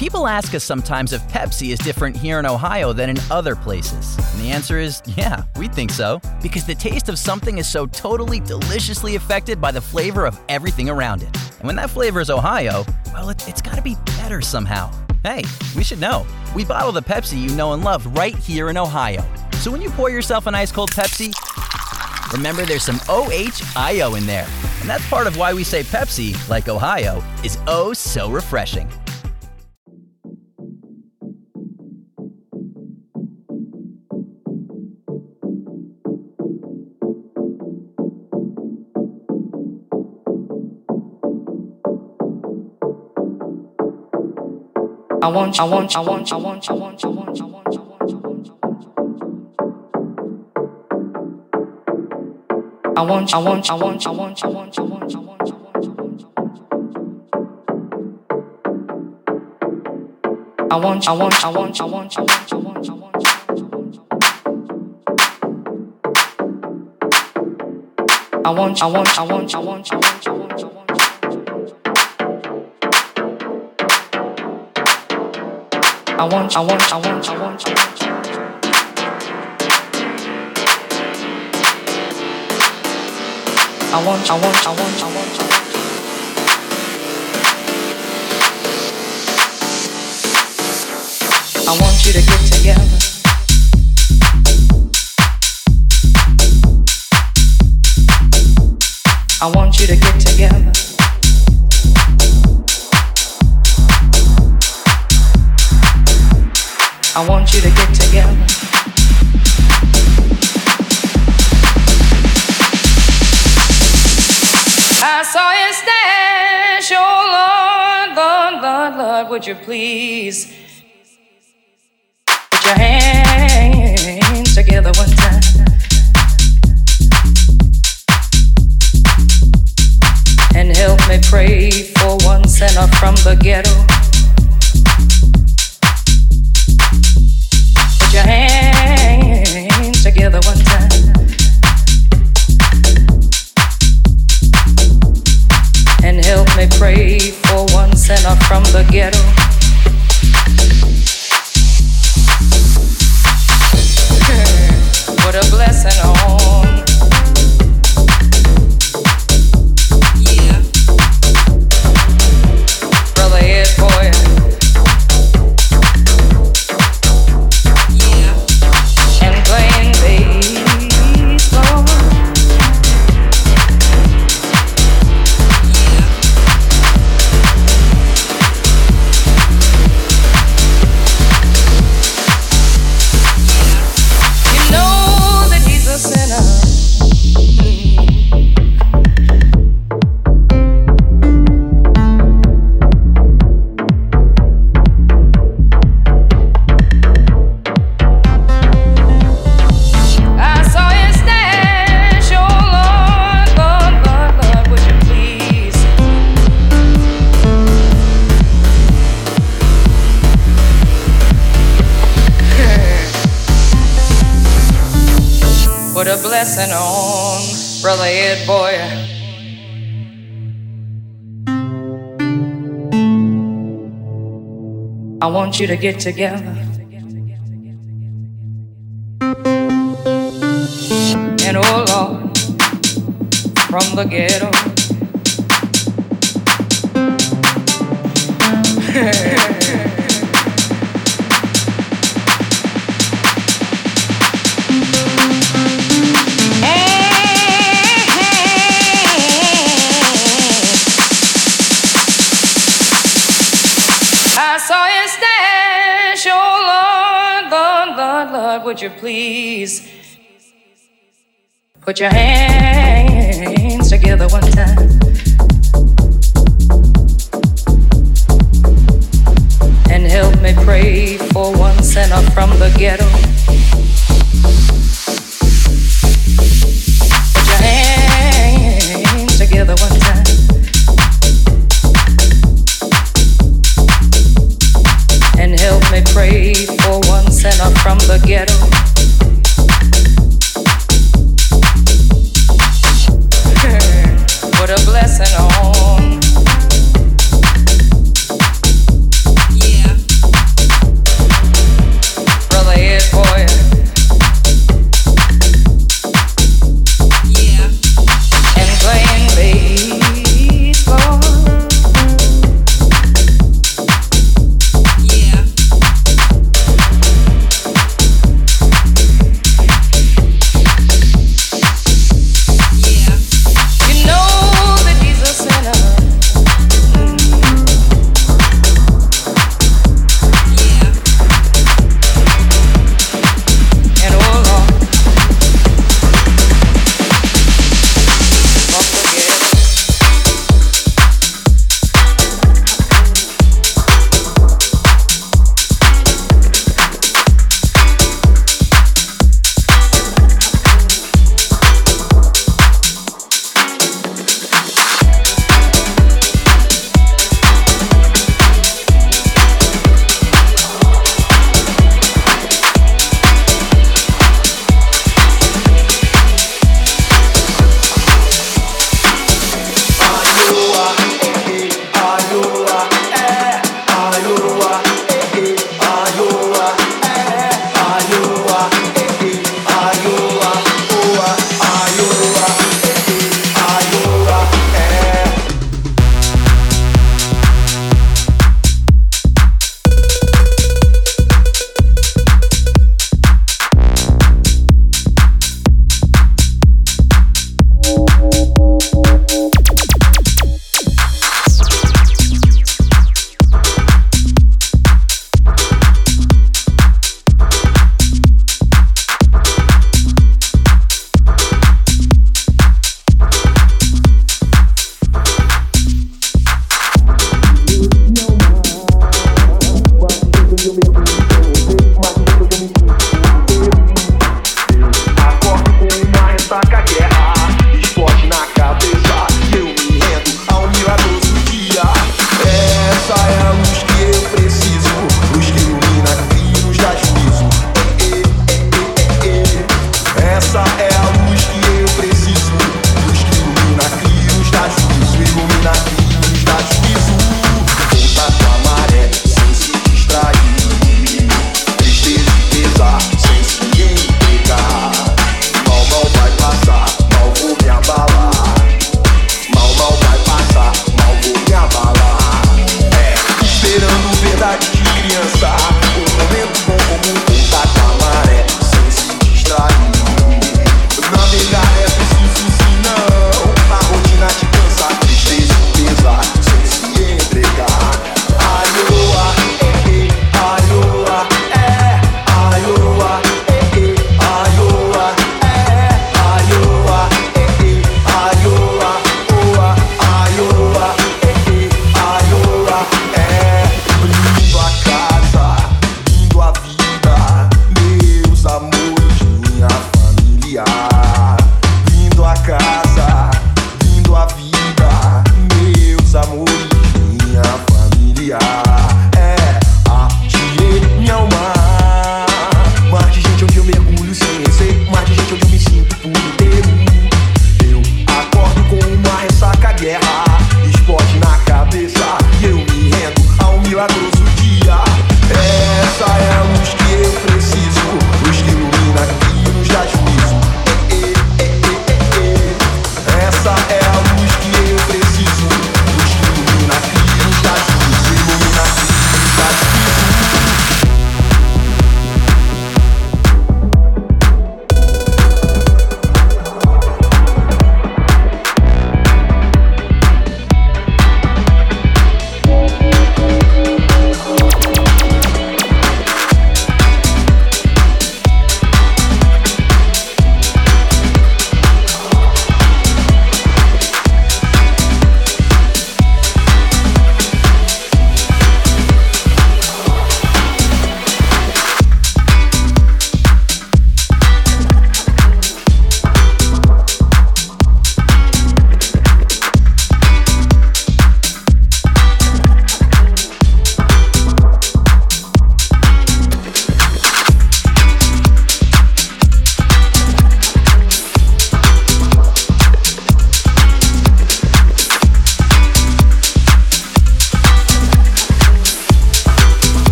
People ask us sometimes if Pepsi is different here in Ohio than in other places. And the answer is, yeah, we think so. Because the taste of something is so totally deliciously affected by the flavor of everything around it. And when that flavor is Ohio, well, it, has gotta be better somehow. Hey, we should know. We bottle the Pepsi you know and love right here in Ohio. So when you pour yourself an ice cold Pepsi, remember there's some OHIO in there. And that's part of why we say Pepsi, like Ohio, is oh so refreshing. I want you, I want you, I want you, I want you, I want you, I want you, I want you, I want you, I want you, I want you. I want you, I want you, I want you, I want you, I want you, I want you, I want you, I want you, I want you. I want, I want, I want, I want, I want, I want, I want, I want, I want, I want, I want, I want, I want, I want, I want. I want, I want, I want, I want, I want. I want, I want, I want, I want, I want. I want you to get together. I want you to get together. I want you to get together. I saw you stash, oh Lord, Lord, Lord, Lord, would you please put your hands together one time? And help me pray for one sinner from the ghetto. You to get together. Put your hands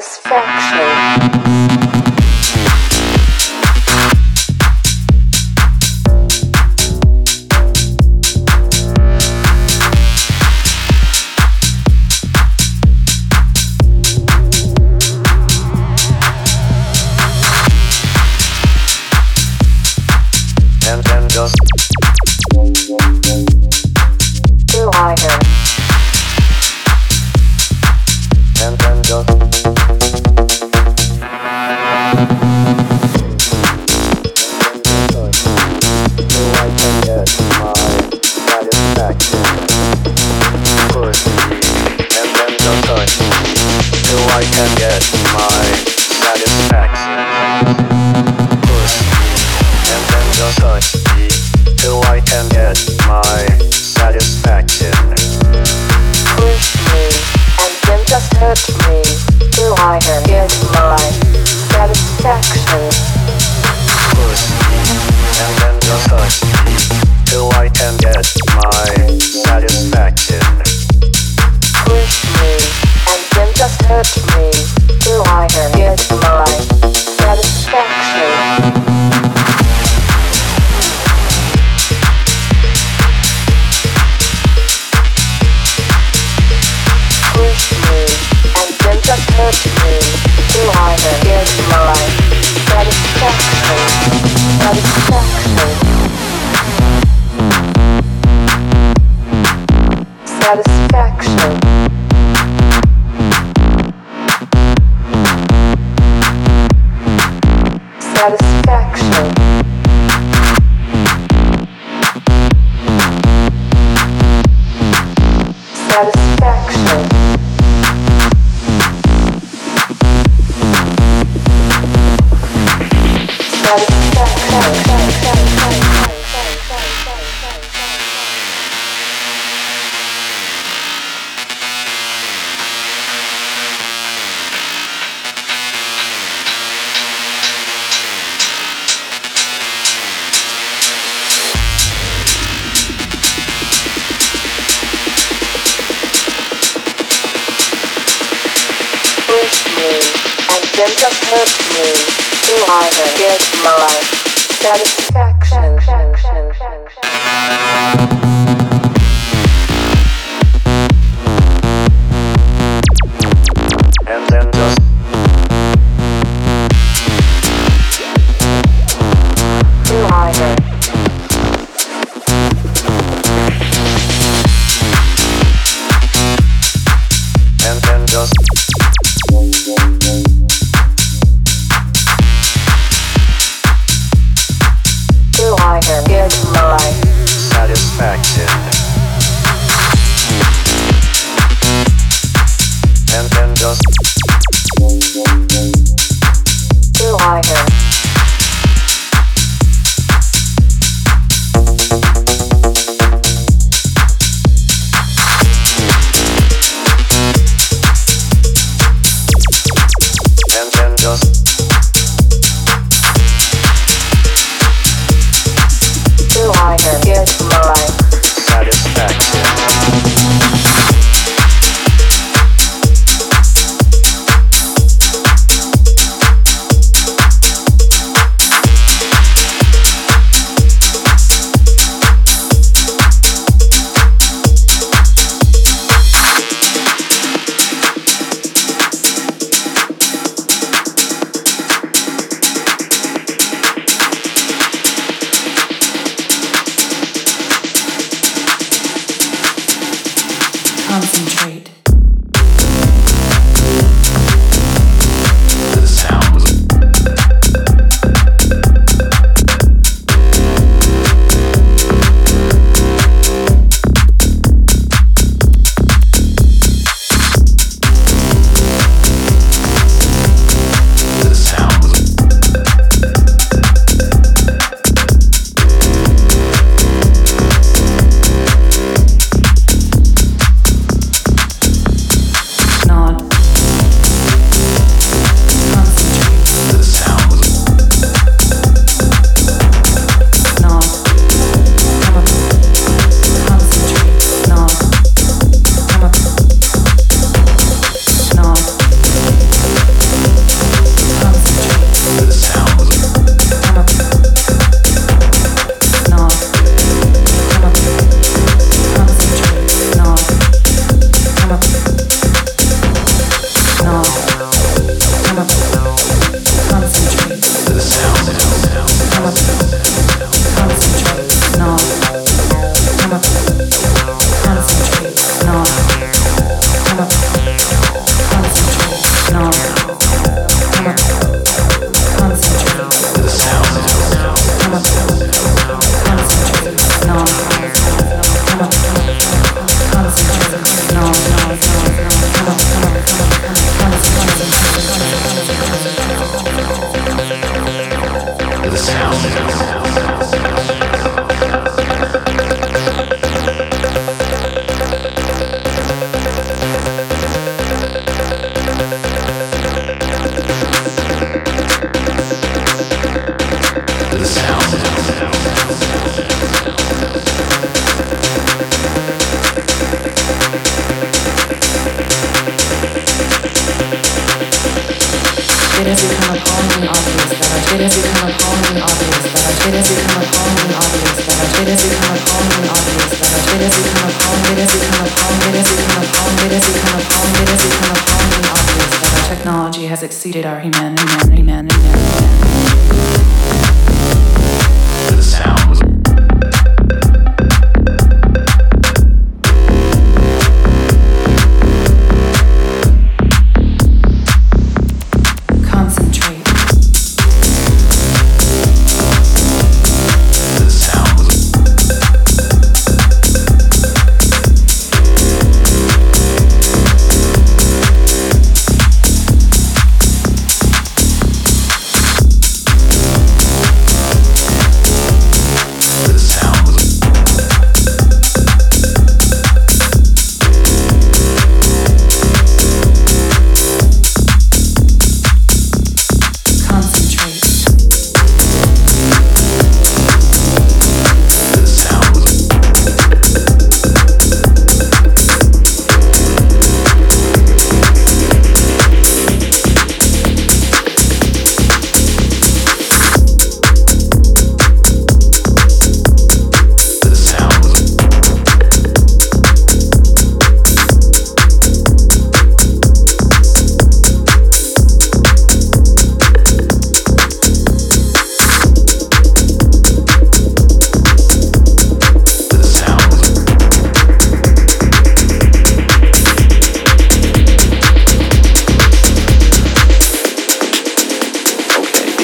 satisfaction. That's my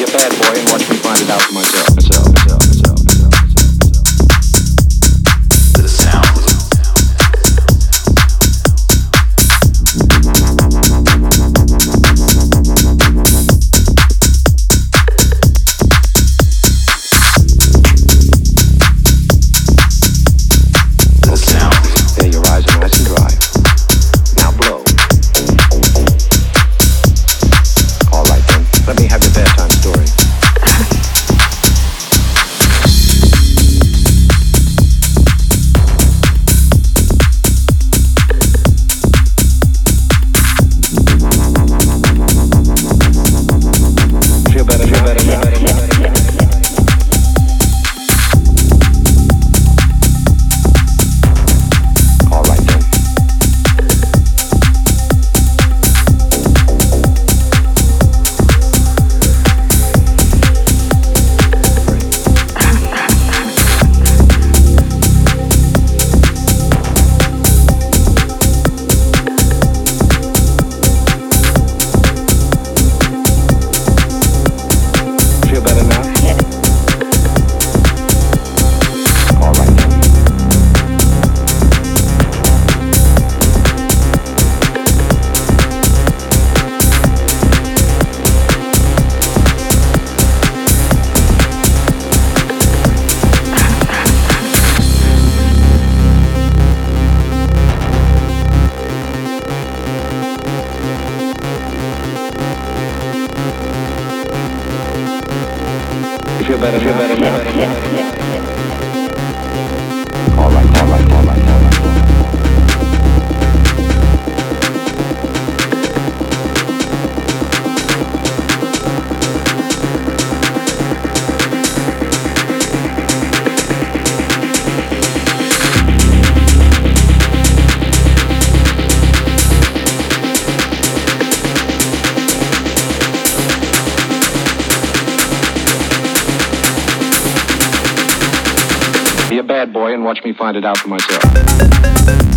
a bad boy and watch me find it out for myself. myself, myself. Be a bad boy and watch me find it out for myself.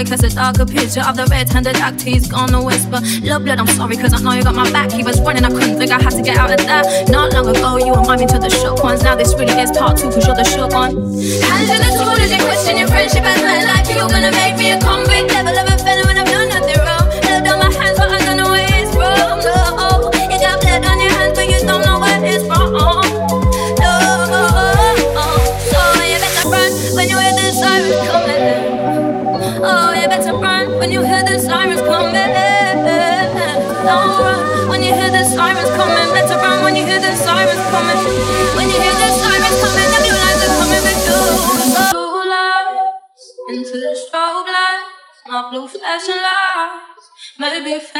Boy casts a darker picture of the red-handed act. He's gonna whisper, Love blood, I'm sorry, cause I know you got my back. He was running, I couldn't think I had to get out of that. Not long ago, you were miming to the shook ones. Now this really is part two, cause you're the shook one. Hands in the tool as you question your friendship as my life. You're gonna make me a convict maybe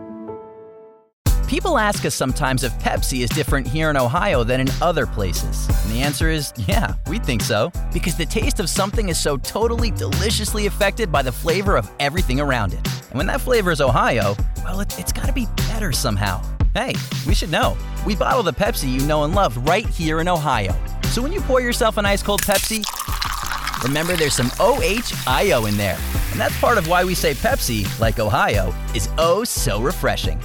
People ask us sometimes if Pepsi is different here in Ohio than in other places. And the answer is yeah, we think so. Because the taste of something is so totally deliciously affected by the flavor of everything around it. And when that flavor is Ohio, well, it, it's gotta be better somehow. Hey, we should know. We bottle the Pepsi you know and love right here in Ohio. So when you pour yourself an ice cold Pepsi, remember there's some OHIO in there. And that's part of why we say Pepsi, like Ohio, is oh so refreshing.